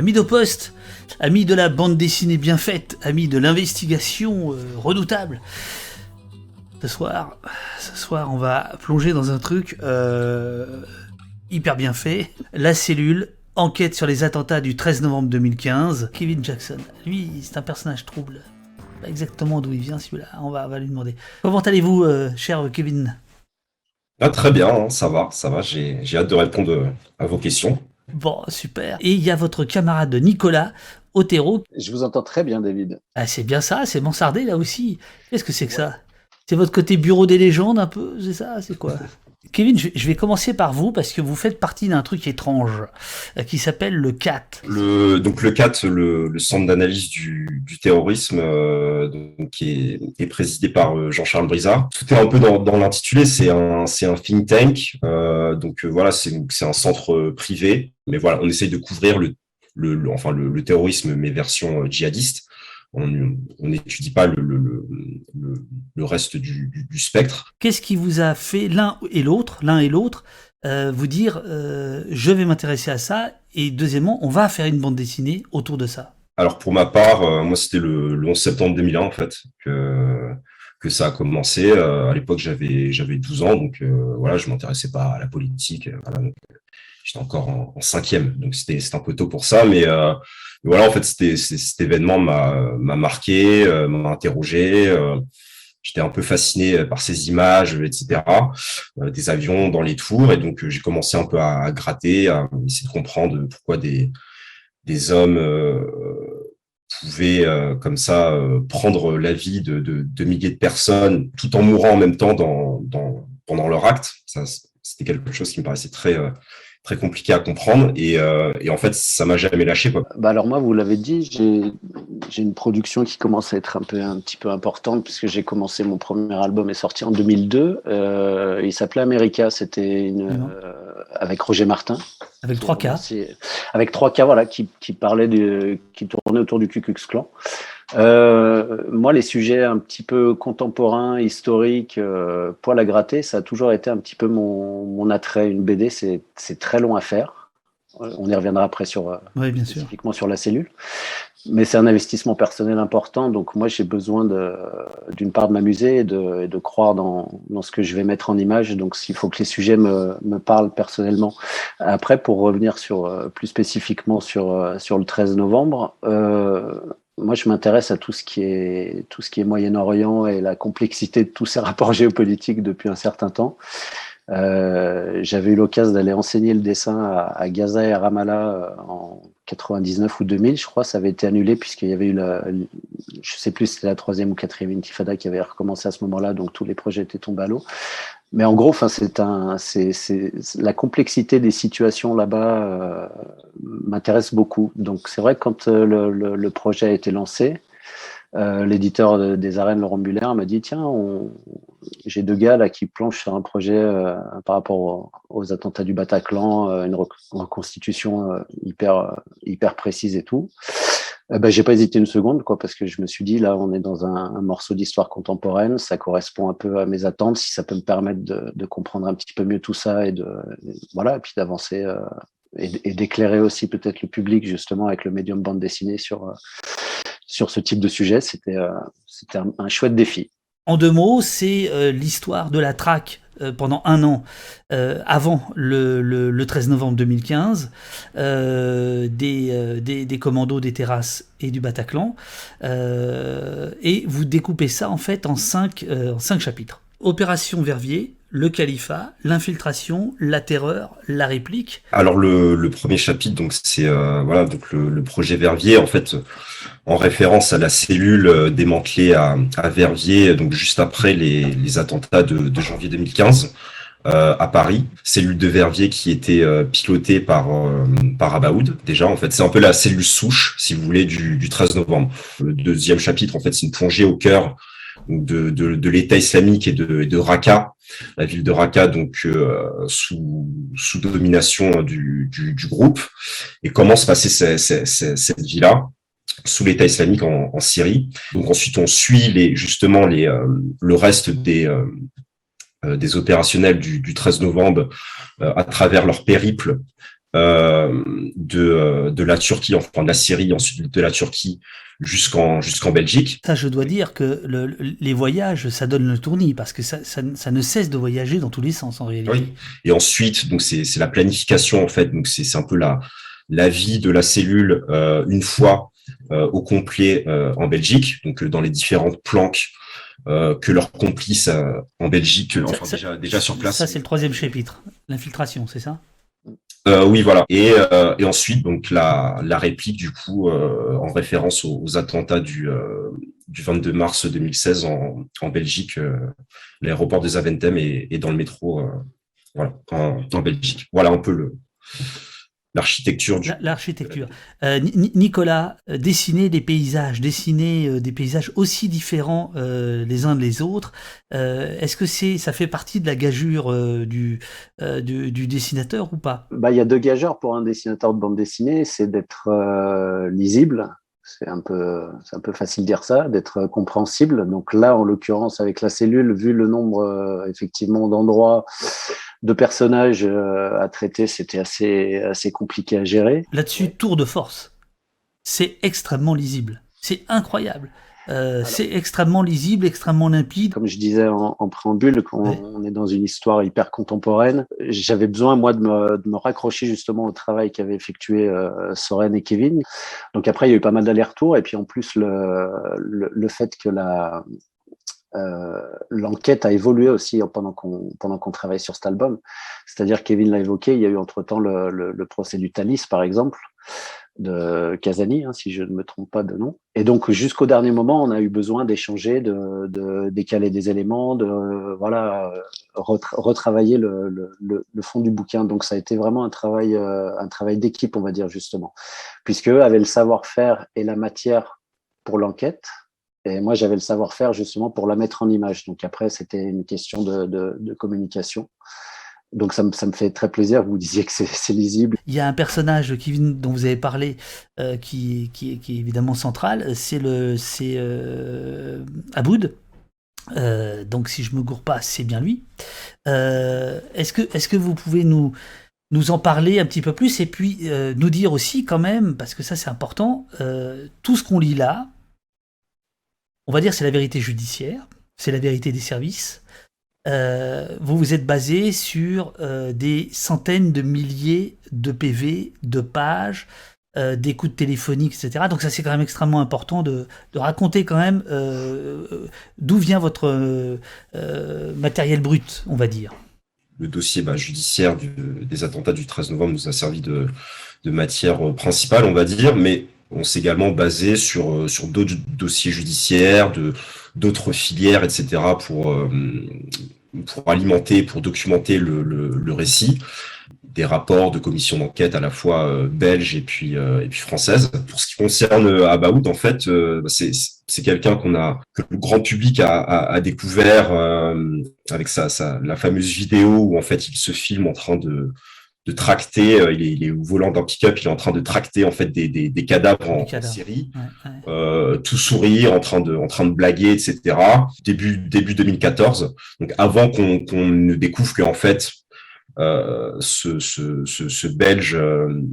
Amis de poste, amis de la bande dessinée bien faite, amis de l'investigation euh, redoutable. Ce soir, ce soir, on va plonger dans un truc euh, hyper bien fait. La cellule, enquête sur les attentats du 13 novembre 2015. Kevin Jackson, lui, c'est un personnage trouble. Pas exactement d'où il vient celui-là, on va, lui demander. Comment allez-vous, euh, cher Kevin? Ah, Très bien, hein, ça va, ça va, j'ai hâte de répondre à vos questions. Bon, super. Et il y a votre camarade Nicolas Otero. Je vous entends très bien, David. Ah, c'est bien ça, c'est Mansardé là aussi. Qu'est-ce que c'est que ça? C'est votre côté bureau des légendes un peu, c'est ça? C'est quoi? Kevin, je vais commencer par vous parce que vous faites partie d'un truc étrange euh, qui s'appelle le CAT. Le, donc le CAT, le, centre d'analyse du, terrorisme, euh, qui est, présidé par euh, Jean-Charles Brizard. Tout est un peu dans, l'intitulé, c'est un, un think tank. donc voilà, c'est un centre privé, mais voilà, on essaye de couvrir le, le, enfin le, terrorisme, mais version djihadiste on n'étudie pas le, le, le, reste du, du, spectre. Qu'est-ce qui vous a fait l'un et l'autre, l'un et l'autre, euh, vous dire euh, je vais m'intéresser à ça et deuxièmement on va faire une bande dessinée autour de ça? Alors pour ma part, euh, moi c'était le, 11 septembre 2001 en fait que que ça a commencé. à l'époque j'avais j'avais 12 ans donc voilà je m'intéressais pas à la politique. J'étais encore en, cinquième donc c'était un peu tôt pour ça mais voilà, en fait, c'était cet événement m'a m'a marqué, euh, m'a interrogé. Euh, j'étais un peu fasciné par ces images, etc. Euh, des avions dans les tours, et donc j'ai commencé un peu à, gratter, à essayer de comprendre pourquoi des des hommes pouvaient comme ça prendre la vie de, de, de, milliers de personnes, tout en mourant en même temps dans, dans pendant leur acte. Ça, c'était quelque chose qui me paraissait très très compliqué à comprendre et, euh, et en fait ça m'a jamais lâché quoi. Bah alors moi vous l'avez dit j'ai une production qui commence à être un peu un petit peu importante puisque j'ai commencé mon premier album est sorti en 2002 euh, il s'appelait America. C'était une euh, avec Roger Martin. Avec 3K avec 3K voilà qui, qui parlait de qui tournait autour du Ku Klux Klan euh, moi, les sujets un petit peu contemporains, historiques, euh, poil à gratter, ça a toujours été un petit peu mon, mon attrait. Une BD, c'est très long à faire. On y reviendra après sur, euh, oui, bien spécifiquement sur la cellule. Mais c'est un investissement personnel important. Donc, moi, j'ai besoin d'une part de m'amuser et de, de, croire dans, dans, ce que je vais mettre en image. Donc, il faut que les sujets me, me parlent personnellement. Après, pour revenir sur, euh, plus spécifiquement sur, sur le 13 novembre, euh, moi, je m'intéresse à tout ce qui est tout ce qui est Moyen-Orient et la complexité de tous ces rapports géopolitiques depuis un certain temps. Euh, J'avais eu l'occasion d'aller enseigner le dessin à, Gaza et à Ramallah euh, en 99 ou 2000, je crois. Ça avait été annulé puisqu'il y avait eu la, je sais plus, c'était la troisième ou quatrième intifada qui avait recommencé à ce moment-là, donc tous les projets étaient tombés à l'eau. Mais en gros, c'est un, c'est, la complexité des situations là-bas euh, m'intéresse beaucoup. Donc, c'est vrai que quand euh, le, projet a été lancé, euh, l'éditeur des arènes, Laurent Muller, m'a dit tiens, j'ai deux gars là qui planchent sur un projet euh, par rapport aux, attentats du Bataclan, euh, une reconstitution hyper hyper précise et tout. ben, j'ai pas hésité une seconde, quoi, parce que je me suis dit là, on est dans un, un morceau d'histoire contemporaine, ça correspond un peu à mes attentes, si ça peut me permettre de, de comprendre un petit peu mieux tout ça et de voilà, et puis d'avancer et, d'éclairer aussi peut-être le public justement avec le médium bande dessinée sur sur ce type de sujet, c'était euh, un, chouette défi. En deux mots, c'est euh, l'histoire de la traque euh, pendant un an avant le, 13 novembre 2015 des, des, des, commandos des terrasses et du Bataclan. et vous découpez ça en fait en cinq, en cinq chapitres. Opération Verviers, le califat, l'infiltration, la terreur, la réplique. Alors le, premier chapitre, donc c'est euh, voilà donc le, projet Verviers en fait en référence à la cellule euh, démantelée à, Verviers donc juste après les, attentats de, janvier 2015. Euh, à Paris, cellule de Verviers qui était pilotée par par Abaoud déjà en fait c'est un peu la cellule souche si vous voulez du, du 13 novembre. Le deuxième chapitre en fait c'est une plongée au cœur de, de, l'État islamique et de, de Raqqa, la ville de Raqqa, donc euh, sous, sous domination du, du, du, groupe, et comment se passait cette, ville-là sous l'État islamique en, en, Syrie. Donc ensuite, on suit les, justement les, euh, le reste des, euh, des opérationnels du, du 13 novembre à travers leur périple de, de la Turquie, enfin de la Syrie, ensuite de la Turquie jusqu'en jusqu'en Belgique. Ça, je dois dire que le, les voyages, ça donne le tournis parce que ça, ça, ça, ne cesse de voyager dans tous les sens en réalité. Oui. Et ensuite, donc c'est la planification en fait. Donc c'est un peu la la vie de la cellule euh, une fois euh, au complet euh, en Belgique, donc dans les différentes planques que leurs complices en Belgique, enfin déjà, déjà sur place. Ça, c'est le troisième chapitre, l'infiltration, c'est ça? Euh, oui, voilà. Et, euh, et, ensuite, donc la, réplique du coup euh, en référence aux, attentats du, du 22 mars 2016 en, en Belgique, l'aéroport de Zaventem et, dans le métro, voilà, en, Belgique. Voilà un peu le, l'architecture du... L'architecture. Euh, Nicolas, euh, dessiner des paysages, dessiner euh, des paysages aussi différents euh, les uns des autres, euh, est-ce que c'est, ça fait partie de la gageure du, du, du, dessinateur ou pas? Bah, Il y a deux gageurs pour un dessinateur de bande dessinée, c'est d'être lisible, c'est un peu, c'est un peu facile de dire ça, d'être compréhensible. Donc là, en l'occurrence, avec la cellule, vu le nombre effectivement d'endroits de personnages euh, à traiter, c'était assez, assez compliqué à gérer. Là-dessus, tour de force. C'est extrêmement lisible. C'est incroyable. Euh, c'est extrêmement lisible, extrêmement limpide. Comme je disais en, préambule, quand on est dans une histoire hyper contemporaine, j'avais besoin, moi, de me, de me, raccrocher justement au travail qu'avaient effectué euh, Soren et Kevin. Donc après, il y a eu pas mal d'allers-retours. Et puis en plus, le, le, le fait que la, l'enquête a évolué aussi pendant qu'on pendant qu'on travaille sur cet album. C'est-à-dire, Kevin l'a évoqué, il y a eu entre-temps le, le, le, procès du Thalys, par exemple, de Casani, hein, si je ne me trompe pas de nom. Et donc, jusqu'au dernier moment, on a eu besoin d'échanger, de, de, décaler des éléments, de voilà, retravailler le, le, le, fond du bouquin. Donc, ça a été vraiment un travail, euh, un travail d'équipe, on va dire justement, puisque eux avaient le savoir-faire et la matière pour l'enquête, et moi, j'avais le savoir-faire justement pour la mettre en image. Donc après, c'était une question de, de, communication. Donc ça me, ça me, fait très plaisir. Vous disiez que c'est lisible. Il y a un personnage dont vous avez parlé euh, qui, qui, est évidemment central. C'est euh, Aboud. Euh, donc si je me gourre pas, c'est bien lui. Est-ce que est-ce que vous pouvez nous nous en parler un petit peu plus et puis nous dire aussi quand même parce que ça c'est important tout ce qu'on lit là on va dire c'est la vérité judiciaire, c'est la vérité des services. Euh, vous vous êtes basé sur euh, des centaines de milliers de PV, de pages, euh, d'écoutes téléphoniques, etc. Donc ça c'est quand même extrêmement important de, raconter quand même d'où vient votre matériel brut, on va dire. Le dossier bah, judiciaire des attentats du 13 novembre nous a servi de, de matière principale, on va dire, mais on s'est également basé sur, euh, sur d'autres dossiers judiciaires, de, d'autres filières, etc., pour, euh, pour alimenter, pour documenter le, le, récit des rapports de commission d'enquête à la fois euh, belges et puis et puis françaises. Pour ce qui concerne Abaoud, en fait, c'est c'est quelqu'un qu'on a que le grand public a, a, a découvert avec sa, sa la fameuse vidéo où en fait il se filme en train de de tracter, euh, il, est, il, est, au volant d'un pick-up, il est en train de tracter en fait des, des, des cadavres en, série, ouais, ouais. Euh, tout sourire, en train de, en train de blaguer, etc. Début début 2014, donc avant qu'on qu ne découvre qu'en fait euh, ce, ce, ce, ce, Belge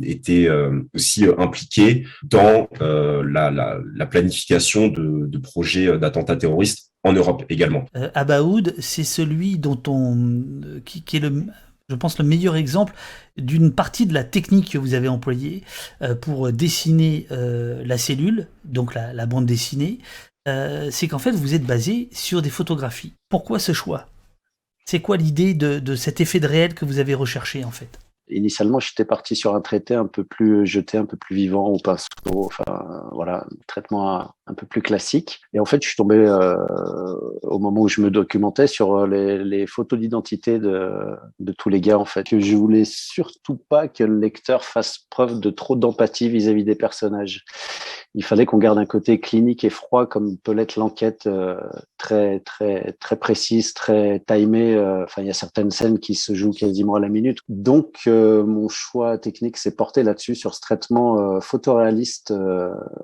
était aussi impliqué dans la, la, la, planification de, de projets d'attentats terroristes en Europe également. Abaoud, c'est celui dont on qui, qui est le je pense, le meilleur exemple d'une partie de la technique que vous avez employée euh, pour dessiner euh, la cellule, donc la, bande dessinée, euh, c'est qu'en fait, vous êtes basé sur des photographies. Pourquoi ce choix? C'est quoi l'idée de cet effet de réel que vous avez recherché, en fait? Initialement, j'étais parti sur un traité un peu plus jeté, un peu plus vivant au pinceau, enfin voilà, un traitement un peu plus classique. Et en fait, je suis tombé euh, au moment où je me documentais sur les, les photos d'identité de, tous les gars en fait. Je voulais surtout pas que le lecteur fasse preuve de trop d'empathie vis-à-vis des personnages. Il fallait qu'on garde un côté clinique et froid comme peut l'être l'enquête euh, très très très précise, très timée. Euh, enfin, il y a certaines scènes qui se jouent quasiment à la minute. Donc euh, mon choix technique s'est porté là-dessus sur ce traitement euh, photoréaliste,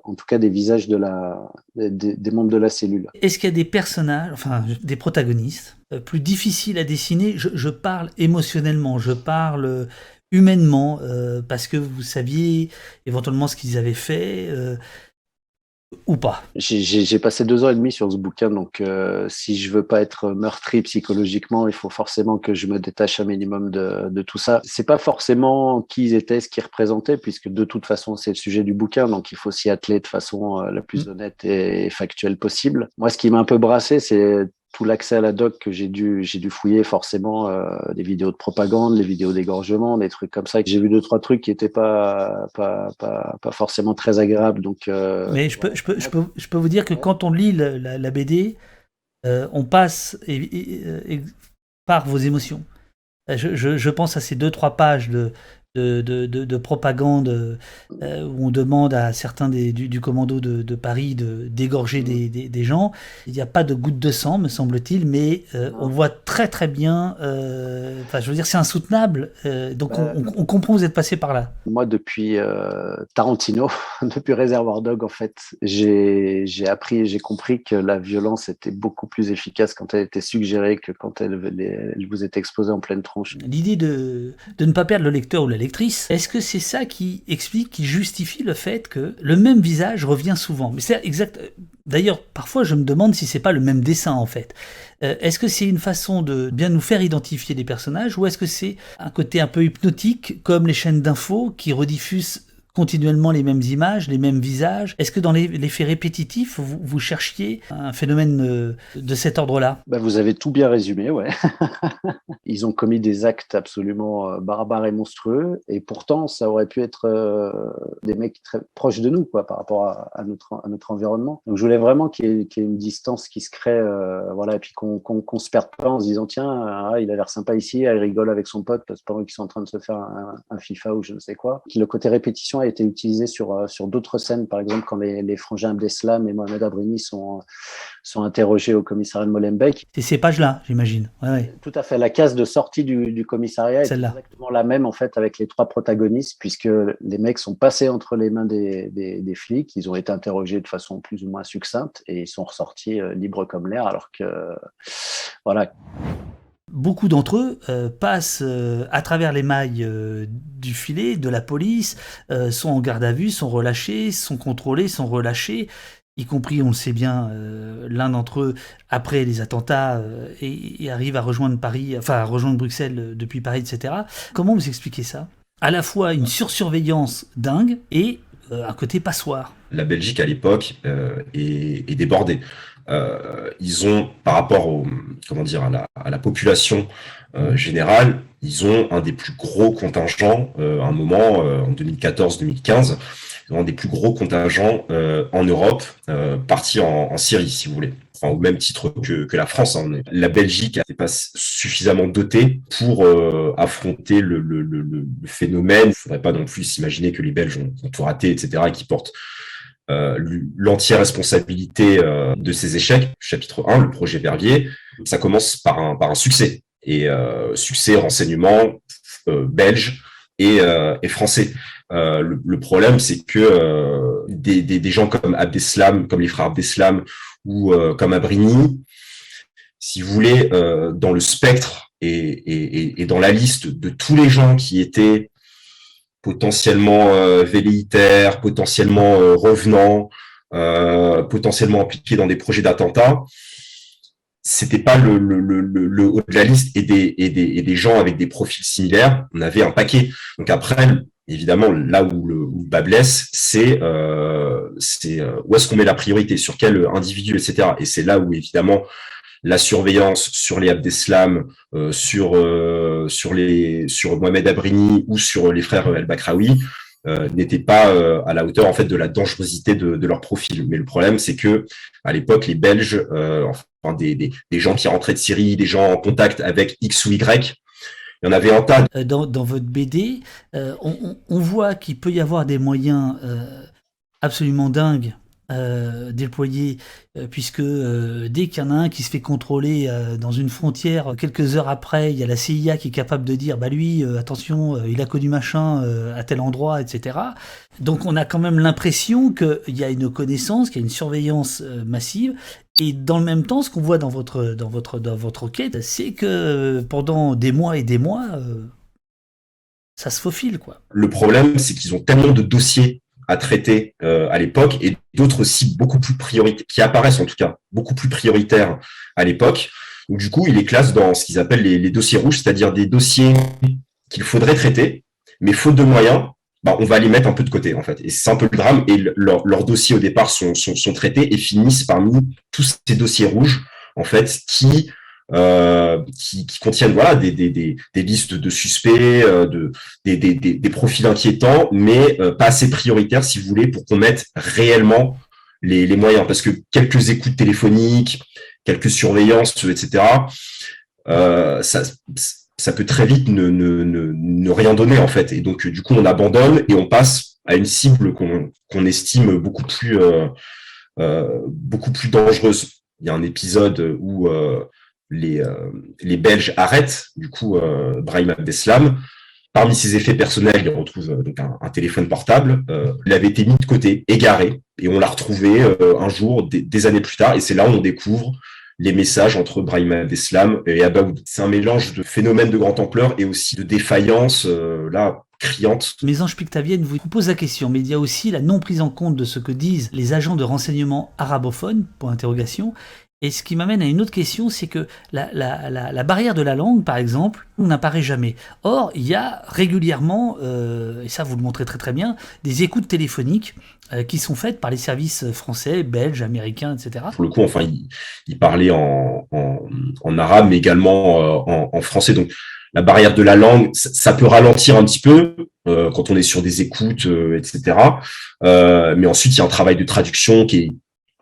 en tout cas des visages de la des, membres de la cellule. Est-ce qu'il y a des personnages, enfin des protagonistes, euh, plus difficiles à dessiner? Je, parle émotionnellement, je parle humainement, parce que vous saviez éventuellement ce qu'ils avaient fait ou pas J'ai passé deux ans et demi sur ce bouquin, donc euh, si je veux pas être meurtri psychologiquement, il faut forcément que je me détache un minimum de, de tout ça. C'est pas forcément qui ils étaient, ce qu'ils représentaient, puisque de toute façon c'est le sujet du bouquin, donc il faut s'y atteler de façon euh, la plus mmh. honnête et factuelle possible. Moi, ce qui m'a un peu brassé, c'est tout l'accès à la doc que j'ai dû j'ai dû fouiller forcément euh, des vidéos de propagande, des vidéos d'égorgement, des trucs comme ça. J'ai vu deux trois trucs qui étaient pas forcément très agréables. Donc euh, mais je peux, je vous dire que quand on lit la, BD, euh, on passe par vos émotions. Je, pense à ces deux trois pages de de, de, de, propagande euh, où on demande à certains des, du, commando de, Paris de d'égorger mm. des, des, des, gens. Il n'y a pas de goutte de sang, me semble-t-il, mais euh, on voit très très bien. Euh, enfin, je veux dire, c'est insoutenable. donc on, on, comprend, vous êtes passé par là. Moi, depuis Tarantino, depuis Réservoir Dog, en fait, j'ai appris et j'ai compris que la violence était beaucoup plus efficace quand elle était suggérée que quand elle, elle vous était exposée en pleine tronche. L'idée de, de ne pas perdre le lecteur ou la est-ce que c'est ça qui explique, qui justifie le fait que le même visage revient souvent? Mais c'est exact. D'ailleurs, parfois, je me demande si c'est pas le même dessin en fait. Euh, est-ce que c'est une façon de bien nous faire identifier des personnages ou est-ce que c'est un côté un peu hypnotique comme les chaînes d'infos qui rediffusent continuellement les mêmes images, les mêmes visages Est-ce que dans les, faits répétitifs, vous, cherchiez un phénomène euh, de cet ordre-là? Bah, Vous avez tout bien résumé, ouais. Ils ont commis des actes absolument euh, barbares et monstrueux, et pourtant, ça aurait pu être euh, des mecs très proches de nous, quoi, par rapport à, notre, environnement. Donc, je voulais vraiment qu'il y, ait une distance qui se crée, voilà, et puis qu'on ne se perde pas en se disant, tiens, ah, il a l'air sympa ici, il rigole avec son pote, pendant qu'ils sont en train de se faire un, un FIFA ou je ne sais quoi. Le côté répétition a été utilisé sur, euh, sur d'autres scènes, par exemple quand les, les frangins Abdeslam et Mohamed Abrini sont, sont interrogés au commissariat de Molenbeek. C'est ces pages-là, j'imagine. Tout à fait. La case de sortie du, du commissariat est exactement la même en fait avec les trois protagonistes, puisque les mecs sont passés entre les mains des, des, flics, ils ont été interrogés de façon plus ou moins succincte et ils sont ressortis euh, libres comme l'air, alors que voilà beaucoup d'entre eux euh, passent euh, à travers les mailles euh, du filet de la police, sont en garde à vue, sont relâchés, sont contrôlés, sont relâchés, y compris, on le sait bien, l'un d'entre eux, après les attentats, arrive à rejoindre Paris, enfin rejoindre Bruxelles depuis Paris, etc. Comment vous expliquez ça? À la fois une sursurveillance dingue et un côté passoire. La Belgique à l'époque est, est débordée. Euh, ils ont, par rapport à la, population euh, générale, ils ont un des plus gros contingents, euh, à un moment, en 2014-2015, ils ont un des plus gros contingents en Europe, partis en, en, Syrie, si vous voulez. Au même titre que, la France. Hein. La Belgique n'est pas suffisamment dotée pour affronter le, phénomène. Il ne faudrait pas non plus s'imaginer que les Belges ont, tout raté, etc., et qui portent euh, l'entière responsabilité euh, de ces échecs. Chapitre 1, le projet Verviers, ça commence par un, succès. Et euh, succès renseignement belge et, et français. Le, le, problème, c'est que des, des, des, gens comme Abdeslam, comme les frères Abdeslam ou comme Abrini, si vous voulez, dans le spectre et, et, et, dans la liste de tous les gens qui étaient potentiellement euh, velléitaires, potentiellement euh, revenants, euh, potentiellement impliqués dans des projets d'attentats. C'était pas le, le, le, le, haut de la liste et des, et, des, et des gens avec des profils similaires. On avait un paquet. Donc après, évidemment, là où le, où bas blesse, c'est euh, c'est où est-ce qu'on met la priorité, sur quel individu, etc. Et c'est là où évidemment la surveillance sur les Abdeslam, euh, sur euh, sur les sur Mohamed Abrini ou sur les frères El Bakraoui euh, n'était pas euh, à la hauteur en fait de la dangerosité de, de leur profil. Mais le problème, c'est que à l'époque, les Belges, enfin des, des, des, gens qui rentraient de Syrie, des gens en contact avec X ou Y, il y en avait un tas. Dans, dans votre BD, on, on, voit qu'il peut y avoir des moyens absolument dingues euh, déployé, euh, puisque euh, dès qu'il y en a un qui se fait contrôler dans une frontière, quelques heures après, il y a la CIA qui est capable de dire, bah lui, attention, il a connu machin à tel endroit, etc. Donc on a quand même l'impression qu'il y a une connaissance, qu'il y a une surveillance massive, et dans le même temps, ce qu'on voit dans votre, dans votre, dans votre enquête, c'est que pendant des mois et des mois, ça se faufile, quoi. Le problème, c'est qu'ils ont tellement de dossiers à traiter euh, à l'époque et d'autres aussi beaucoup plus prioritaires, qui apparaissent en tout cas beaucoup plus prioritaires à l'époque. Donc du coup, il les classe dans ce qu'ils appellent les, dossiers rouges, c'est-à-dire des dossiers qu'il faudrait traiter, mais faute de moyens, bah, on va les mettre un peu de côté en fait. Et c'est un peu le drame. Et leurs dossiers au départ sont, traités et finissent parmi tous ces dossiers rouges en fait qui euh, qui, qui, contiennent voilà des, des, des, des listes de suspects, euh, de, des, des, profils inquiétants, mais euh, pas assez prioritaires, si vous voulez, pour qu'on mette réellement les, les, moyens. Parce que quelques écoutes téléphoniques, quelques surveillances, etc., euh, ça, ça peut très vite ne, ne, ne, rien donner en fait. Et donc du coup, on abandonne et on passe à une cible qu'on qu'on estime beaucoup plus beaucoup plus dangereuse. Il y a un épisode où euh, les Belges arrêtent du coup euh, Brahim Abdeslam. Parmi ses effets personnels, il retrouve euh, donc un, téléphone portable. il avait été mis de côté, égaré, et on l'a retrouvé un jour, des, années plus tard, et c'est là où on découvre les messages entre Brahim Abdeslam et Abaoud. C'est un mélange de phénomènes de grande ampleur et aussi de défaillance, là, criante. Mésange Pictavienne vous pose la question, mais il y a aussi la non prise en compte de ce que disent les agents de renseignement arabophones, pour interrogation, et ce qui m'amène à une autre question, c'est que la, barrière de la langue, par exemple, n'apparaît jamais. Or, il y a régulièrement, euh, et ça vous le montrez très très bien, des écoutes téléphoniques euh, qui sont faites par les services français, belges, américains, etc. Pour le coup, enfin, il, parlait en, arabe, mais également euh, en, français. Donc, la barrière de la langue, ça, peut ralentir un petit peu quand on est sur des écoutes, etc. mais ensuite, il y a un travail de traduction qui est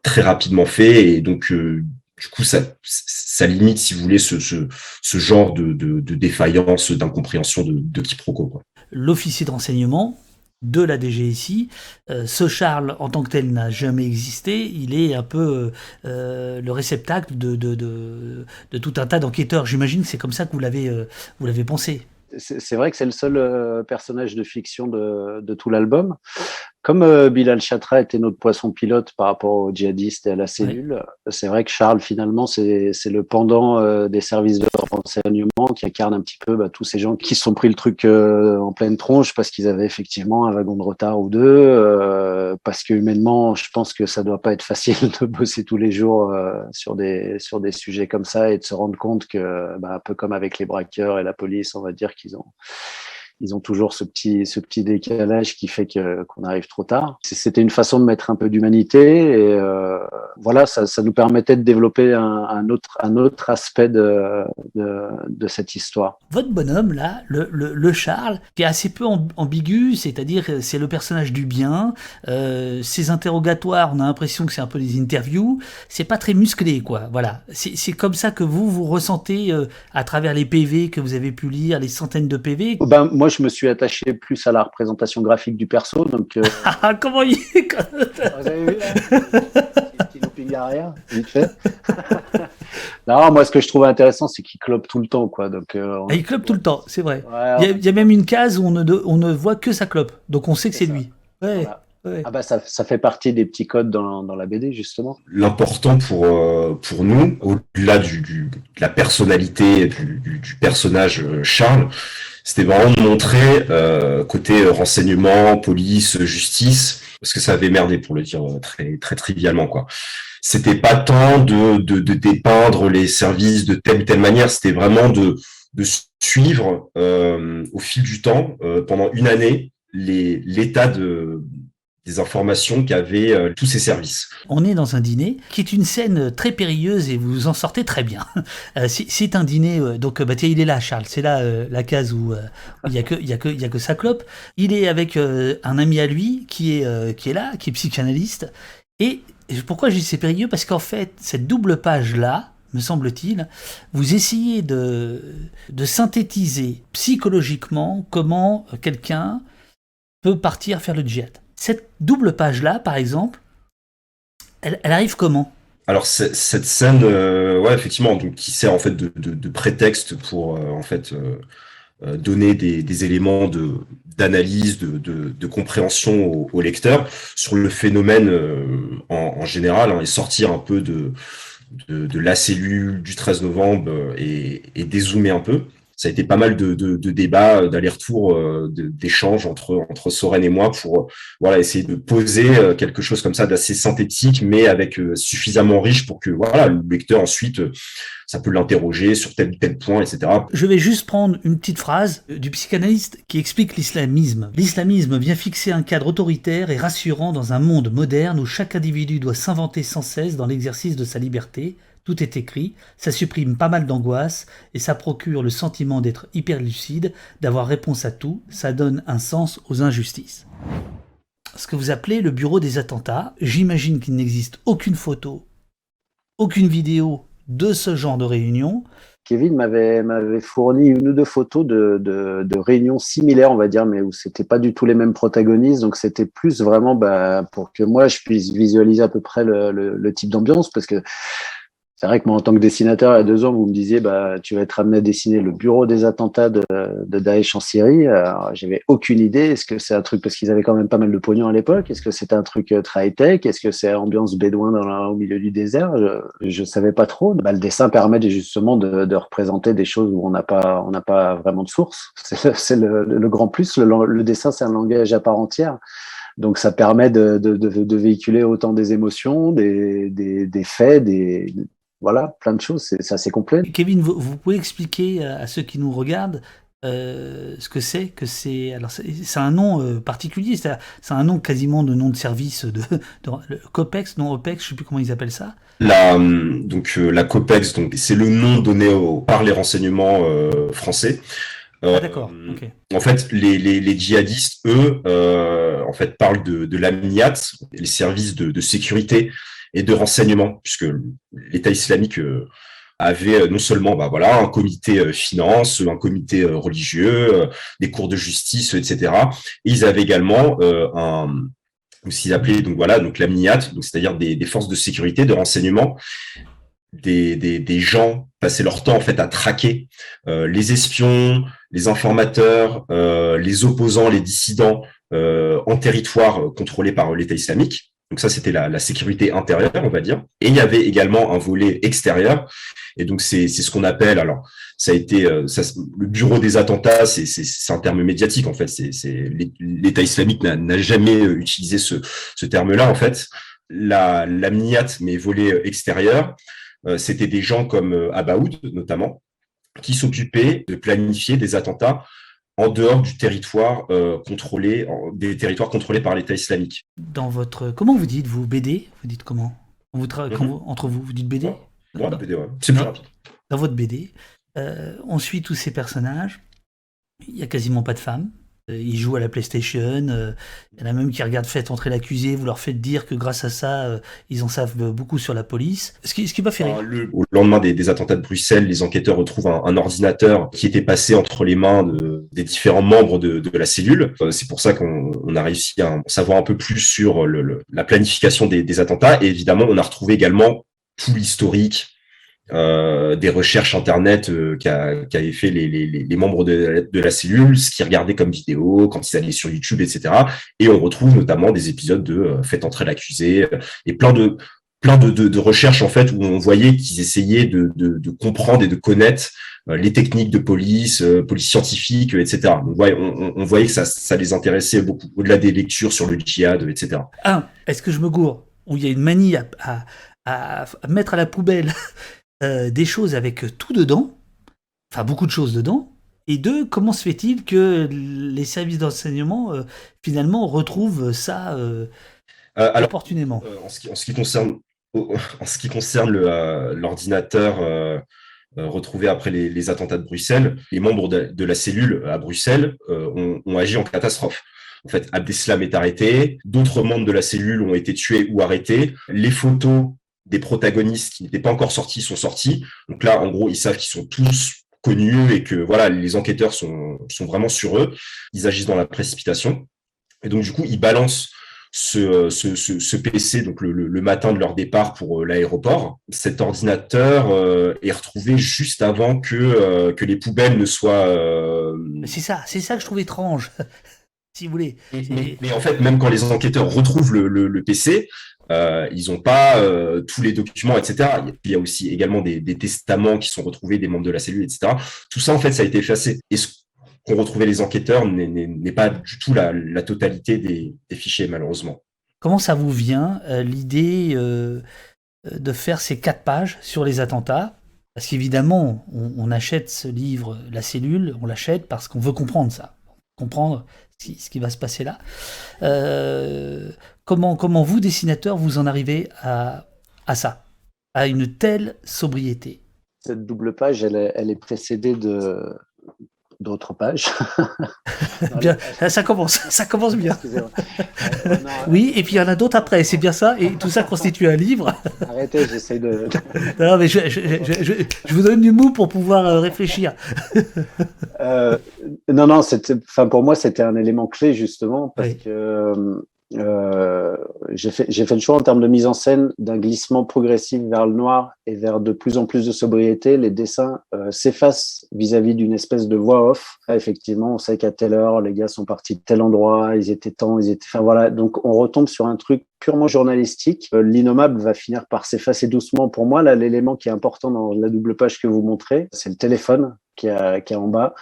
très rapidement fait et donc euh, du coup ça, ça limite si vous voulez ce, ce, ce genre de, de, de défaillance d'incompréhension de, de quiproquo l'officier de renseignement de la DGSI. Euh, ce Charles, en tant que tel, n'a jamais existé. Il est un peu euh, le réceptacle de, de, de, de, tout un tas d'enquêteurs. J'imagine que c'est comme ça que vous l'avez, euh, vous l'avez pensé. C'est vrai que c'est le seul personnage de fiction de, de tout l'album. Comme euh, Bilal Chatra était notre poisson pilote par rapport aux djihadistes et à la cellule, c'est vrai que Charles, finalement, c'est le pendant euh, des services de renseignement qui incarne un petit peu bah, tous ces gens qui se sont pris le truc euh, en pleine tronche parce qu'ils avaient effectivement un wagon de retard ou deux, parce que humainement, je pense que ça doit pas être facile de bosser tous les jours sur, des, sur des sujets comme ça et de se rendre compte que, bah, un peu comme avec les braqueurs et la police, on va dire qu'ils ont ils ont toujours ce petit, ce petit décalage qui fait que, qu'on arrive trop tard. C'était une façon de mettre un peu d'humanité et euh, voilà, ça, ça, nous permettait de développer un, un, autre, un autre aspect de, de, de, cette histoire. Votre bonhomme, là, le, le, le Charles, qui est assez peu ambigu, c'est-à-dire c'est le personnage du bien, euh, ses interrogatoires, on a l'impression que c'est un peu des interviews, c'est pas très musclé, quoi. Voilà, c'est comme ça que vous, vous ressentez euh, à travers les PV que vous avez pu lire, les centaines de PV. Ben, moi, je me suis attaché plus à la représentation graphique du perso. Donc, euh, ah, comment il est Vous avez vu là rien, vite fait. non, moi, ce que je trouve intéressant, c'est qu'il clope tout le temps, quoi. Donc, euh, ah, il clope tout le temps, c'est vrai. il, y a, même une case où on ne, on ne voit que sa clope, donc on sait que c'est lui. Ouais. Ah bah ça, ça, fait partie des petits codes dans, dans la BD justement. L'important pour euh, pour nous, au-delà du, du, de la personnalité du, du personnage Charles, c'était vraiment de montrer euh, côté renseignement, police, justice, parce que ça avait merdé pour le dire très très trivialement quoi. C'était pas tant de, de, de dépeindre les services de telle ou telle manière, c'était vraiment de de suivre euh, au fil du temps euh, pendant une année l'état de des informations qu'avaient euh, tous ces services. On est dans un dîner qui est une scène très périlleuse et vous en sortez très bien. Euh, c'est un dîner, euh, donc bah, tiens, il est là, Charles, c'est là la case où il n'y a, que, y a, que, y a que sa clope. Il est avec un ami à lui qui est, qui est là, qui est psychanalyste. Et pourquoi je dis c'est périlleux? Parce qu'en fait, cette double page-là, me semble-t-il, vous essayez de, de synthétiser psychologiquement comment quelqu'un peut partir faire le djihad. Cette double page-là, par exemple, elle, arrive comment? Alors cette scène, euh, effectivement, qui sert en fait de, prétexte pour euh, en fait euh, donner des, éléments d'analyse, de, compréhension au, lecteur sur le phénomène en, général hein, et sortir un peu de, la cellule du 13 novembre et dézoomer un peu ça a été pas mal de, débats, d'aller-retour, d'échanges entre entre Soren et moi pour voilà essayer de poser quelque chose comme ça d'assez synthétique, mais avec suffisamment riche pour que le lecteur ensuite ça peut l'interroger sur tel ou tel point, etc. Je vais juste prendre une petite phrase du psychanalyste qui explique l'islamisme. L'islamisme vient fixer un cadre autoritaire et rassurant dans un monde moderne où chaque individu doit s'inventer sans cesse dans l'exercice de sa liberté. Tout est écrit, ça supprime pas mal d'angoisse et ça procure le sentiment d'être hyper lucide, d'avoir réponse à tout, ça donne un sens aux injustices. Ce que vous appelez le bureau des attentats, j'imagine qu'il n'existe aucune photo, aucune vidéo de ce genre de réunion. Kevin m'avait fourni une ou deux photos de, réunions similaires, on va dire, mais où c'était pas du tout les mêmes protagonistes. Donc c'était plus vraiment bah, pour que moi je puisse visualiser à peu près le, le type d'ambiance, parce que c'est vrai que moi, en tant que dessinateur, il y a deux ans, vous me disiez, bah, tu vas être amené à dessiner le bureau des attentats de, Daesh en Syrie. J'avais aucune idée. Est-ce que c'est un truc parce qu'ils avaient quand même pas mal de pognon à l'époque Est-ce que c'était un truc euh, très high-tech? Est-ce que c'est ambiance bédouin dans au milieu du désert? Je ne savais pas trop. Bah, le dessin permet justement de, représenter des choses où on n'a pas, on pas vraiment de source. C'est le, grand plus. Le, dessin, c'est un langage à part entière. Donc ça permet de, véhiculer autant des émotions, des faits, des, voilà, plein de choses, c'est assez complet. Kevin, vous, pouvez expliquer à ceux qui nous regardent euh, ce que c'est que c'est alors c'est un nom euh, particulier c'est un nom quasiment de nom de service de, Copex non OPEX je sais plus comment ils appellent ça la donc euh, la Copex donc c'est le nom donné par les renseignements français ah, d'accord. En fait, les, les, djihadistes, eux, en fait, parlent de, de l'AMNIAT, les services de, de sécurité et de renseignement, puisque l'État islamique euh, avait euh, non seulement bah, voilà, un comité euh, finance, un comité religieux, des cours de justice, etc. Et ils avaient également un ce qu'ils appelaient donc voilà donc l'AMNIAT, donc c'est-à-dire des, des, forces de sécurité, de renseignement, des, des, des, gens passaient leur temps en fait à traquer les espions, les informateurs, les opposants, les dissidents en territoire contrôlé par l'État islamique. Donc ça, c'était la, sécurité intérieure, on va dire. Et il y avait également un volet extérieur. Et donc c'est ce qu'on appelle, alors ça a été euh, le bureau des attentats, c'est un terme médiatique en fait. C'est l'État islamique n'a jamais euh, utilisé ce, ce terme-là en fait. La l'amniat, mais volet euh, extérieur, c'était des gens comme Abaoud notamment, qui s'occupaient de planifier des attentats en dehors du territoire euh, contrôlé, des territoires contrôlés par l'État islamique. Dans votre, comment vous dites vous BD Vous dites comment? Vous mhm. Entre vous, vous dites BD ouais, BD, ouais. C'est plus rapide. Dans votre BD, euh, on suit tous ces personnages. Il n'y a quasiment pas de femmes. Euh, ils jouent à la PlayStation. Euh, il y en a même qui regardent Faites entrer l'accusé. Vous leur faites dire que grâce à ça, euh, ils en savent beaucoup sur la police. Ce qui, ce qui va faire rire. au lendemain des, attentats de Bruxelles, les enquêteurs retrouvent un, ordinateur qui était passé entre les mains des différents membres de, la cellule. C'est pour ça qu'on a réussi à savoir un peu plus sur la planification des, des attentats. Et évidemment, on a retrouvé également tout l'historique euh, des recherches internet euh, qu'avaient fait les, membres de, la cellule, ce qu'ils regardaient comme vidéo, quand ils allaient sur YouTube, etc. Et on retrouve notamment des épisodes de euh, Faites entrer l'accusé et plein de plein de, recherches en fait où on voyait qu'ils essayaient de, comprendre et de connaître les techniques de police, police scientifique, etc. On voyait, on, voyait que ça, ça les intéressait beaucoup, au-delà des lectures sur le djihad, etc. Un, est-ce que je me gourre? Où il y a une manie à mettre à la poubelle euh, des choses avec tout dedans, enfin beaucoup de choses dedans, et deux, comment se fait-il que les services d'enseignement euh, finalement retrouvent ça euh, opportunément? en ce, qui, en, ce qui, concerne en ce qui concerne l'ordinateur retrouvé après les, attentats de Bruxelles, les membres de, la cellule à Bruxelles ont, ont, agi en catastrophe. En fait, Abdeslam est arrêté, d'autres membres de la cellule ont été tués ou arrêtés. Les photos des protagonistes qui n'étaient pas encore sortis sont sortis. Donc là, en gros, ils savent qu'ils sont tous connus et que voilà, les enquêteurs sont, sont vraiment sur eux. Ils agissent dans la précipitation. Et donc, du coup, ils balancent ce, ce, ce, PC donc le, le, matin de leur départ pour euh, l'aéroport. Cet ordinateur euh, est retrouvé juste avant que, euh, que les poubelles ne soient. C'est ça, c'est ça que je trouve étrange. si vous voulez. Mais, en fait, même quand les enquêteurs retrouvent le, le, le PC, ils n'ont pas tous les documents, etc. Il y a aussi également des, testaments qui sont retrouvés des membres de la cellule, etc. Tout ça, en fait, ça a été effacé. Et ce qu'ont retrouvé les enquêteurs n'est pas du tout la, totalité des, fichiers, malheureusement. Comment ça vous vient l'idée de faire ces quatre pages sur les attentats? Parce qu'évidemment, on, achète ce livre, La cellule, on l'achète parce qu'on veut comprendre ça, comprendre ce qui, va se passer là. Euh, comment, comment vous, dessinateur, vous en arrivez à, à ça, à une telle sobriété? Cette double page, elle est précédée de, d'autres pages. bien, ça commence, ça commence bien. oui, et puis il y en a d'autres après, c'est bien ça, et tout ça constitue un livre. Arrêtez, j'essaie de. non, mais je, je, je, je, vous donne du mou pour pouvoir euh, réfléchir. euh, non, non, enfin pour moi c'était un élément clé justement parce que euh, j'ai fait, fait, le choix en termes de mise en scène d'un glissement progressif vers le noir et vers de plus en plus de sobriété. Les dessins euh, s'effacent vis-à-vis d'une espèce de voix off. effectivement, on sait qu'à telle heure, les gars sont partis de tel endroit, ils étaient temps, ils étaient. Enfin voilà, donc on retombe sur un truc purement journalistique. Euh, l'innommable va finir par s'effacer doucement. Pour moi, là, l'élément qui est important dans la double page que vous montrez, c'est le téléphone qui est, qui est en bas.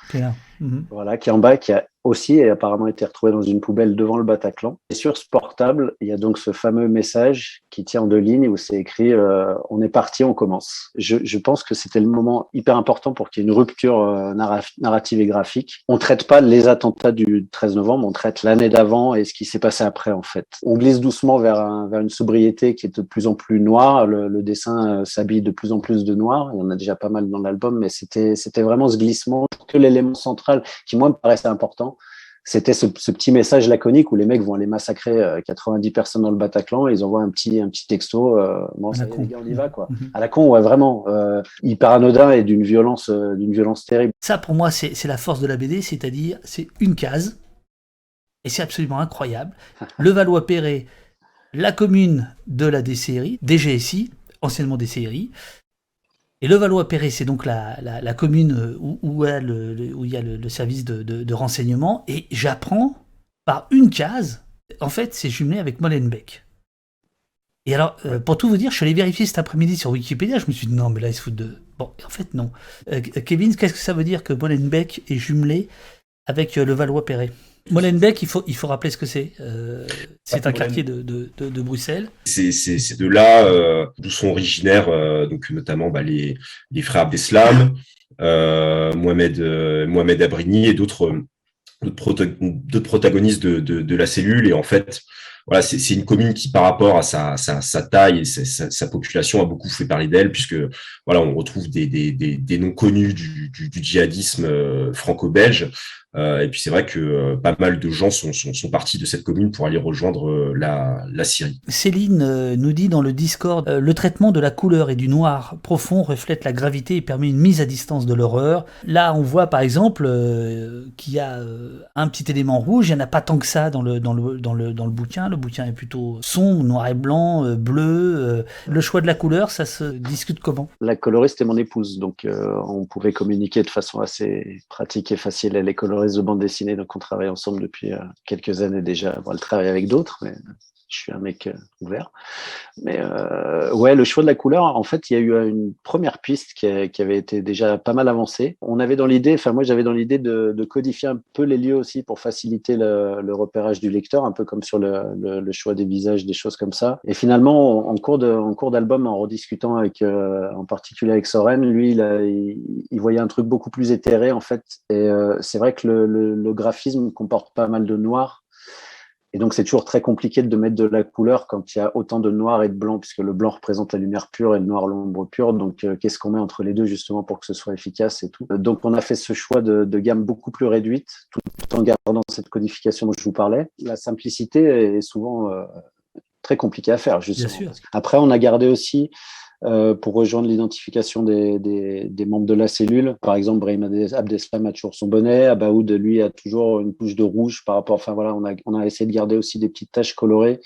Mhm. Voilà, qui est en bas, qui a aussi et apparemment été retrouvé dans une poubelle devant le Bataclan. Et sur ce portable, il y a donc ce fameux message qui tient en deux lignes où c'est écrit euh, On est parti, on commence. Je, je pense que c'était le moment hyper important pour qu'il y ait une rupture euh, narrative et graphique. On traite pas les attentats du 13 novembre, on traite l'année d'avant et ce qui s'est passé après en fait. On glisse doucement vers, un, vers une sobriété qui est de plus en plus noire. Le, le dessin euh, s'habille de plus en plus de noir. Il y en a déjà pas mal dans l'album, mais c'était vraiment ce glissement que l'élément central qui moi me paraissait important c'était ce, petit message laconique où les mecs vont aller massacrer 90 euh, personnes dans le Bataclan et ils envoient un petit, un petit texto. Euh, bon, ça les gars, on y va, quoi. Mhm. À la con, ouais, vraiment. Euh, hyper anodin et d'une violence, d'une violence terrible. Ça, pour moi, c'est la force de la BD, c'est-à-dire, c'est une case. Et c'est absolument incroyable. le Valois-Perret, la commune de la DCRI, DGSI, anciennement DCRI, et Levallois-Perret, c'est donc la, la, commune euh, où, où, il y a le, service de, de, renseignement. Et j'apprends par une case, en fait, c'est jumelé avec Molenbeek. Et alors, euh, pour tout vous dire, je suis allé vérifier cet après-midi sur Wikipédia. Je me suis dit, non, mais là, il se fout de. Bon, en fait, non. Euh, Kevin, qu'est-ce que ça veut dire que Molenbeek est jumelé avec le Valois-Perret Molenbeek, il faut, il faut rappeler ce que c'est. Euh, c'est un quartier de, de, de, Bruxelles. C'est de là euh, d'où sont originaires, euh, donc notamment bah, les, les frères Abdeslam, Mohamed, Mohamed Abrigny et d'autres protagonistes de, de, la cellule. Et en fait, voilà, c'est une commune qui, par rapport à sa, sa, sa taille et sa, sa, population, a beaucoup fait parler d'elle, puisque voilà, on retrouve des, des, des, des noms connus du, du, du djihadisme franco-belge, euh, et puis c'est vrai que euh, pas mal de gens sont, sont, sont, partis de cette commune pour aller rejoindre euh, la, la, Syrie. Céline nous dit dans le Discord, le traitement de la couleur et du noir profond reflète la gravité et permet une mise à distance de l'horreur. Là, on voit par exemple qu'il y a un petit élément rouge, il n'y en a pas tant que ça dans le, dans, le, dans, le, dans le bouquin. Le bouquin est plutôt sombre, noir et blanc, bleu. le choix de la couleur, ça se discute comment? La coloriste est mon épouse, donc on pouvait communiquer de façon assez pratique et facile. Elle est coloriste de bande dessinée, donc on travaille ensemble depuis euh, quelques années déjà. Bon, elle travaille avec d'autres, mais je suis un mec euh, ouvert. Mais euh, ouais, le choix de la couleur, en fait, il y a eu une première piste qui, avait été déjà pas mal avancée. On avait dans l'idée, enfin moi j'avais dans l'idée de, codifier un peu les lieux aussi pour faciliter le, repérage du lecteur, un peu comme sur le, choix des visages, des choses comme ça. Et finalement, en cours en cours d'album, en rediscutant avec, euh, en particulier avec Soren, lui, il, il, voyait un truc beaucoup plus éthéré en fait. Et c'est vrai que le graphisme comporte pas mal de noir et donc, c'est toujours très compliqué de mettre de la couleur quand il y a autant de noir et de blanc, puisque le blanc représente la lumière pure et le noir l'ombre pure. Donc, euh, qu'est-ce qu'on met entre les deux justement pour que ce soit efficace et tout? Euh, donc, on a fait ce choix de, de, gamme beaucoup plus réduite, tout en gardant cette codification dont je vous parlais. La simplicité est souvent euh, très compliquée à faire, justement. Après, on a gardé aussi euh, pour rejoindre l'identification des, membres de la cellule. Par exemple, Brahim Abdeslam a toujours son bonnet, Abaoud, lui, a toujours une touche de rouge par rapport. Enfin voilà, on a, essayé de garder aussi des petites taches colorées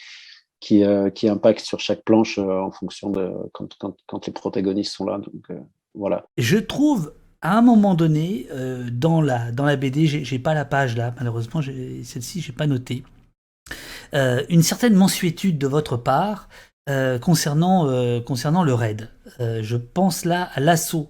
qui, euh, impactent sur chaque planche euh, en fonction de quand, les protagonistes sont là. Donc voilà. Je trouve à un moment donné, dans, la, dans la BD, j'ai pas la page là, malheureusement, celle-ci, j'ai pas noté. une certaine mensuétude de votre part concernant, concernant le raid. je pense là à l'assaut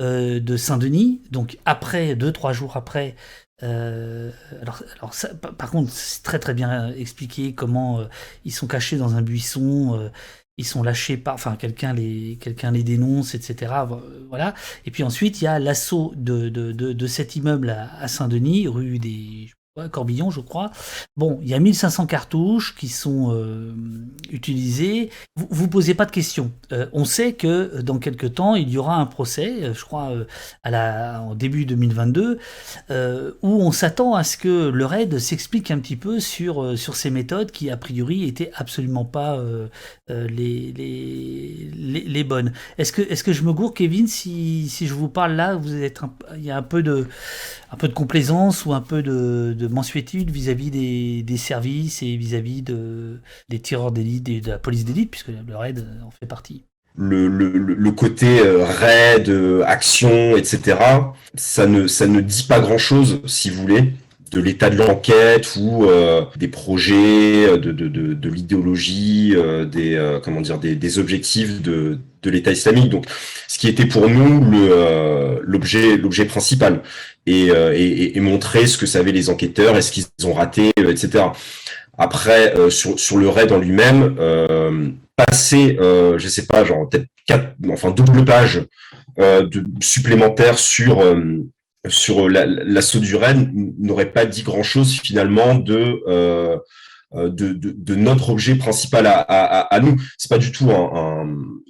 de Saint-Denis, donc après, deux, trois jours après. alors, alors par contre, c'est très très bien expliqué comment ils sont cachés dans un buisson ils sont lâchés par, enfin quelqu'un les, quelqu'un les dénonce, etc. Voilà. Et puis ensuite il y a l'assaut de, de, de, cet immeuble à, Saint-Denis, rue des Corbillon, je crois. Bon, il y a 1500 cartouches qui sont euh, utilisées. Vous, posez pas de questions. Euh, on sait que euh, dans quelques temps, il y aura un procès, je crois, à la, en début 2022, où on s'attend à ce que le RAID s'explique un petit peu sur, ces méthodes qui, a priori, étaient absolument pas les, bonnes. Est-ce que, je me gourre, Kevin, si, je vous parle là, vous êtes il y a un peu de, un peu de complaisance ou un peu de mensuétude vis-à-vis des, services et vis-à-vis de, des tireurs d'élite, de la police d'élite, puisque le raid en fait partie. Le, le, côté euh, raid, euh, action, etc., ça ne, ça ne dit pas grand-chose, si vous voulez, de l'état de l'enquête ou euh, des projets, de, de, de, de l'idéologie, des, comment des, des objectifs de, de l'État islamique. Donc, ce qui était pour nous l'objet l'objet principal. Euh, et, et, montrer ce que savaient les enquêteurs et ce qu'ils ont raté, euh, etc. Après, euh, sur, sur le raid en lui-même, euh, passer, euh, je sais pas, genre peut-être quatre, enfin double page de, supplémentaire sur sur l'assaut du raid n'aurait pas dit grand-chose finalement de de, de, de, notre objet principal à, à, à nous. C'est pas du tout un,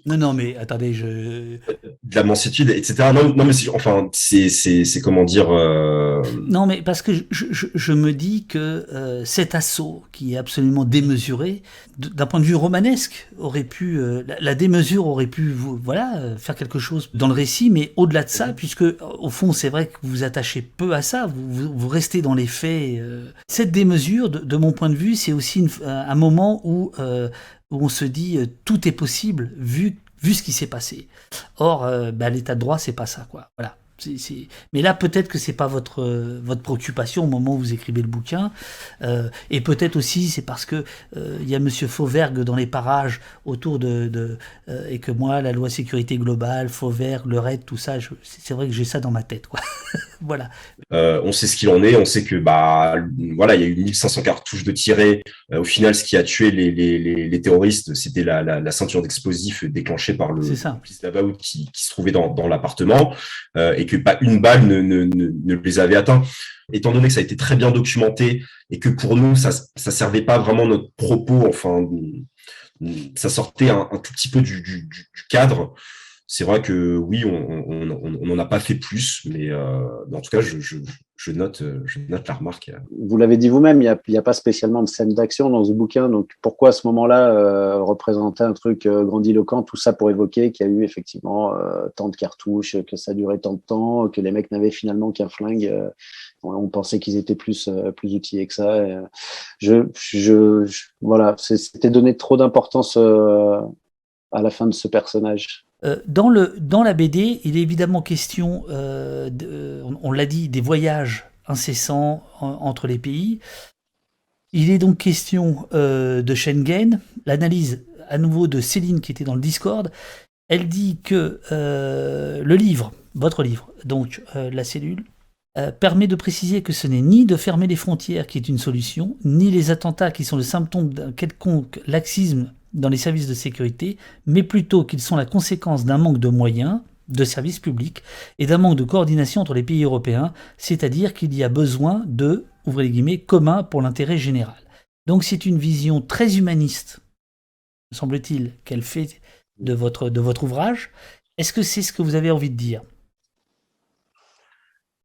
Non, non, mais attendez, je. De la mansuétude, etc. Non, non mais enfin, c'est, c'est, comment dire. Euh... Non, mais parce que je, je, je me dis que euh, cet assaut qui est absolument démesuré, d'un point de vue romanesque, aurait pu. Euh, la, démesure aurait pu, voilà, euh, faire quelque chose dans le récit, mais au-delà de ça, puisque au fond, c'est vrai que vous vous attachez peu à ça, vous, vous, restez dans les faits. cette démesure, de, de mon point de vue, c'est aussi un moment où, euh, où on se dit euh, tout est possible vu, vu ce qui s'est passé. Or, euh, bah, l'état de droit, c'est pas ça, quoi. Voilà. Mais là, peut-être que c'est pas votre euh, votre préoccupation au moment où vous écrivez le bouquin, euh, et peut-être aussi c'est parce que euh, il y a Monsieur Fauvergue dans les parages autour de, de et que moi, la loi sécurité globale, Fauvergue, le RAID, tout ça, c'est vrai que j'ai ça dans ma tête, quoi. voilà. on sait ce qu'il en est, on sait que bah voilà, il y a eu 1500 cartouches de tirées. au final, ce qui a tué les, les, les, terroristes, c'était la, la, la, ceinture d'explosifs déclenchée par le complice qui, qui se trouvait dans, dans l'appartement et que pas une balle ne, les avait atteints. Étant donné que ça a été très bien documenté et que pour nous, ça ne servait pas vraiment notre propos, enfin, ça sortait un, tout petit peu du cadre. C'est vrai que oui, on n'en a pas fait plus, mais, euh, en tout cas, je, je, je, note, je note la remarque. Vous l'avez dit vous-même, il n'y a, a, pas spécialement de scène d'action dans ce bouquin, donc pourquoi à ce moment-là euh, représenter un truc euh, grandiloquent, tout ça pour évoquer qu'il y a eu effectivement euh, tant de cartouches, que ça durait tant de temps, que les mecs n'avaient finalement qu'un flingue. Euh, on pensait qu'ils étaient plus plus outillés que ça. je, je, voilà, c'était donner trop d'importance à la fin de ce personnage. Euh, dans, le, dans la BD, il est évidemment question, euh, on, l'a dit, des voyages incessants entre les pays. Il est donc question euh, de Schengen. L'analyse à nouveau de Céline qui était dans le Discord, elle dit que le livre, votre livre, donc la cellule, permet de préciser que ce n'est ni de fermer les frontières qui est une solution, ni les attentats qui sont le symptôme d'un quelconque laxisme dans les services de sécurité, mais plutôt qu'ils sont la conséquence d'un manque de moyens, de services publics et d'un manque de coordination entre les pays européens, c'est-à-dire qu'il y a besoin de, ouvrez les guillemets, commun pour l'intérêt général. Donc c'est une vision très humaniste, semble-t-il, qu'elle fait de votre ouvrage. Est-ce que c'est ce que vous avez envie de dire?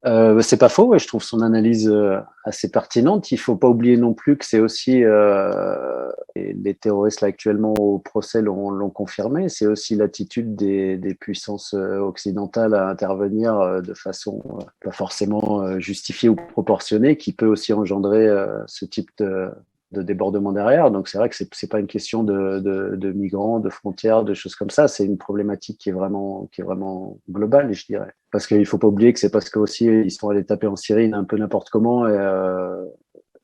Euh, c'est pas faux, et je trouve son analyse euh, assez pertinente. Il faut pas oublier non plus que c'est aussi, euh, et les terroristes là, actuellement au procès l'ont confirmé, c'est aussi l'attitude des, des, puissances euh, occidentales à intervenir euh, de façon pas forcément justifiée ou proportionnée, qui peut aussi engendrer ce type de, de débordement derrière. Donc c'est vrai que c'est n'est pas une question de, de, de, migrants, de frontières, de choses comme ça. C'est une problématique qui est vraiment qui est vraiment globale, je dirais. Parce qu'il faut pas oublier que c'est parce que aussi ils sont allés taper en Syrie un peu n'importe comment et, euh,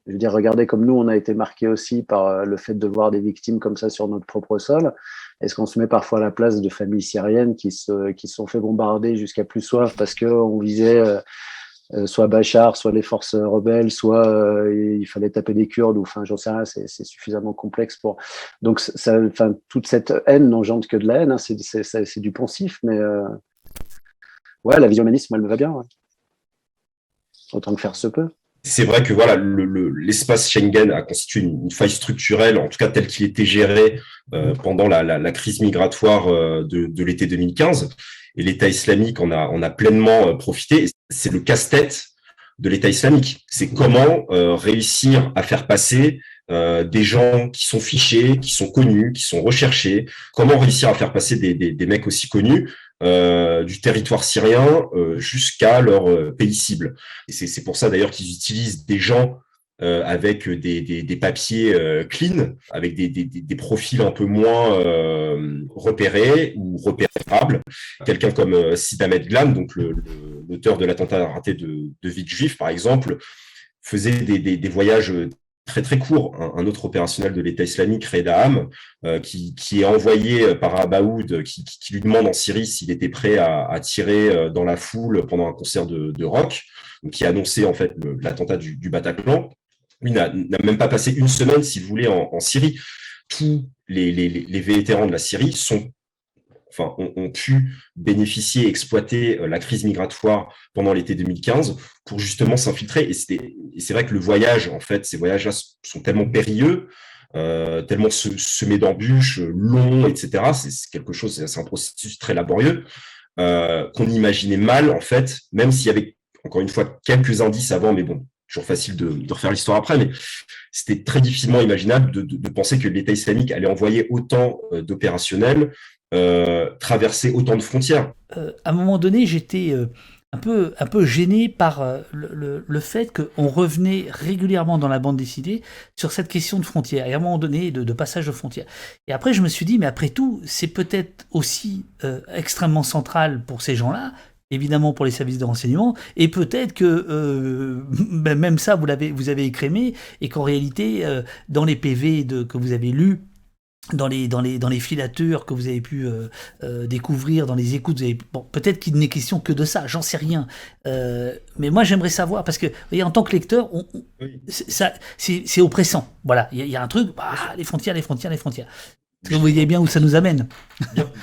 Je veux dire, regardez comme nous, on a été marqué aussi par euh, le fait de voir des victimes comme ça sur notre propre sol. Est-ce qu'on se met parfois à la place de familles syriennes qui se, qui se sont fait bombarder jusqu'à plus soif parce qu'on visait euh, soit Bachar, soit les forces rebelles, soit euh, il fallait taper des Kurdes, ou enfin, j'en sais rien, c'est suffisamment complexe pour. Donc, ça, enfin, toute cette haine n'engendre que de la haine, hein, c'est du poncif, mais euh... ouais, la vision humanisme, elle me va bien. Autant que faire se peut. C'est vrai que voilà, l'espace Schengen a constitué une, faille structurelle, en tout cas tel qu'il était géré euh, pendant la, crise migratoire euh, de, l'été 2015 et l'État islamique en a, on a pleinement euh, profité. C'est le casse-tête de l'État islamique. C'est comment euh, réussir à faire passer euh, des gens qui sont fichés, qui sont connus, qui sont recherchés. Comment réussir à faire passer des, des, mecs aussi connus euh, du territoire syrien jusqu'à leur pays cible. Et c'est pour ça d'ailleurs qu'ils utilisent des gens euh, avec des, des, des papiers euh, clean, avec des, des, profils un peu moins euh, repérés ou repérables. Quelqu'un comme Sid Ahmed Glam, donc l'auteur de l'attentat raté de, de Vite Juif, par exemple, faisait des, voyages très très courts. Un, autre opérationnel de l'État islamique, Reda Ham, qui, qui, est envoyé par Abaoud, qui, qui, lui demande en Syrie s'il était prêt à, à, tirer dans la foule pendant un concert de, de rock, qui a annoncé en fait l'attentat du, du Bataclan n'a même pas passé une semaine, si vous voulez, en, Syrie. Tous les, vétérans de la Syrie ont, pu bénéficier, exploiter euh, la crise migratoire pendant l'été 2015 pour justement s'infiltrer. Et c'est vrai que le voyage, en fait, ces voyages-là sont tellement périlleux, euh, tellement semés d'embûches, longs, etc. C'est quelque chose, c'est un processus très laborieux euh, qu'on imaginait mal, en fait, même s'il y avait encore une fois quelques indices avant, mais bon, toujours facile de, refaire l'histoire après, mais c'était très difficilement imaginable de, penser que l'État islamique allait envoyer autant euh, d'opérationnels, euh, traverser autant de frontières. Euh, à un moment donné, j'étais un peu, un peu gêné par le, fait qu'on revenait régulièrement dans la bande dessinée sur cette question de frontières, et à un moment donné, de passage de frontières. Et après, je me suis dit, mais après tout, c'est peut-être aussi extrêmement central pour ces gens-là évidemment pour les services de renseignement, et peut-être que euh, ben, même ça, vous, l'avez, vous avez écrémé, et qu'en réalité, euh, dans les PV de, que vous avez lus, dans les, dans, les, dans les filatures que vous avez pu euh, découvrir, dans les écoutes, bon, peut-être qu'il n'est question que de ça, j'en sais rien. mais moi, j'aimerais savoir, parce que, vous voyez, en tant que lecteur, ça, c'est, oppressant. Voilà, il y, a un truc, bah, les frontières, les frontières, les frontières. Vous voyez bien où ça nous amène?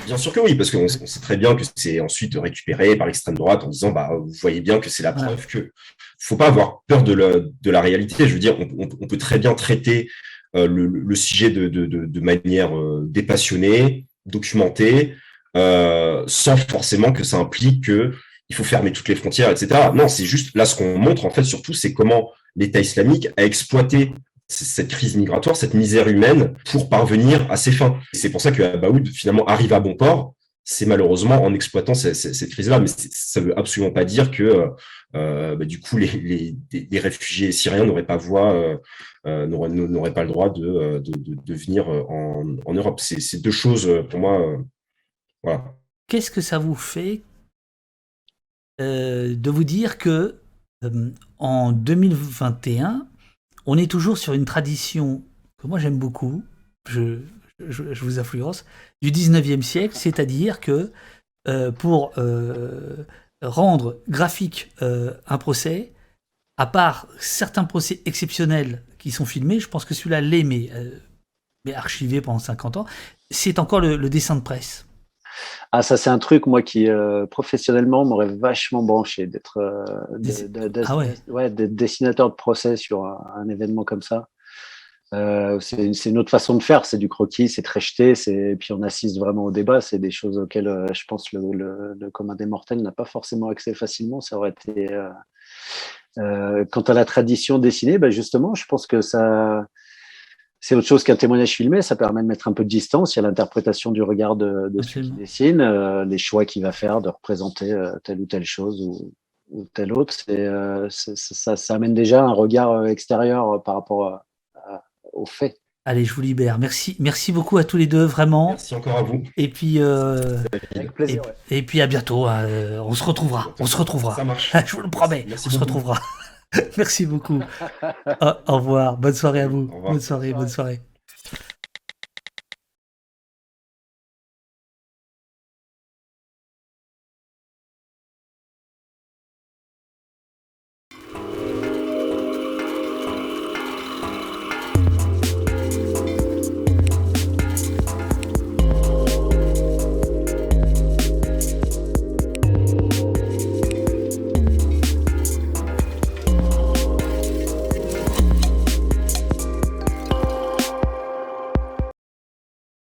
Bien, sûr que oui, parce qu'on sait très bien que c'est ensuite récupéré par l'extrême droite en disant, bah, vous voyez bien que c'est la preuve que faut pas avoir peur de, de la réalité. Je veux dire, on, on, peut très bien traiter euh, le, le, sujet de, de, de manière euh, dépassionnée, documentée, euh, sans forcément que ça implique que il faut fermer toutes les frontières, etc. Non, c'est juste là ce qu'on montre en fait surtout, c'est comment l'État islamique a exploité cette crise migratoire, cette misère humaine pour parvenir à ses fins. C'est pour ça que Abaoud finalement arrive à bon port. C'est malheureusement en exploitant cette, crise-là, mais ça veut absolument pas dire que euh, bah, du coup les, réfugiés syriens n'auraient pas voix, euh, euh n'auraient pas le droit de, venir en, Europe. C'est deux choses pour moi. Voilà. Qu'est-ce que ça vous fait de vous dire que en 2021 on est toujours sur une tradition que moi j'aime beaucoup, je, vous influence, du 19e siècle, c'est-à-dire que euh, pour euh, rendre graphique euh, un procès, à part certains procès exceptionnels qui sont filmés, je pense que celui-là l'est, mais, archivé pendant 50 ans, c'est encore le, dessin de presse. Ah, ça, c'est un truc, moi, qui professionnellement m'aurait vachement branché d'être ah ouais. dessinateur de procès sur un, événement comme ça. Euh, c'est une, autre façon de faire, c'est du croquis, c'est très jeté, et puis on assiste vraiment au débat. C'est des choses auxquelles euh, je pense le, le, le commun des mortels n'a pas forcément accès facilement. Ça aurait été. Euh, quant à la tradition dessinée, ben justement, je pense que ça c'est autre chose qu'un témoignage filmé. Ça permet de mettre un peu de distance. Il y a l'interprétation du regard de, de celui qui dessine, euh, les choix qu'il va faire de représenter euh, telle ou telle chose ou, ou telle autre. Euh, ça, ça, amène déjà un regard extérieur par rapport aux faits. Allez, je vous libère. Merci, merci beaucoup à tous les deux, vraiment. Merci encore à vous. Et puis, Avec plaisir, et, puis à bientôt. On se retrouvera. On se retrouvera. Ça marche. je vous le promets. on se retrouvera. Merci beaucoup. au, au revoir. Bonne soirée à vous. Bonne soirée, bonne soirée.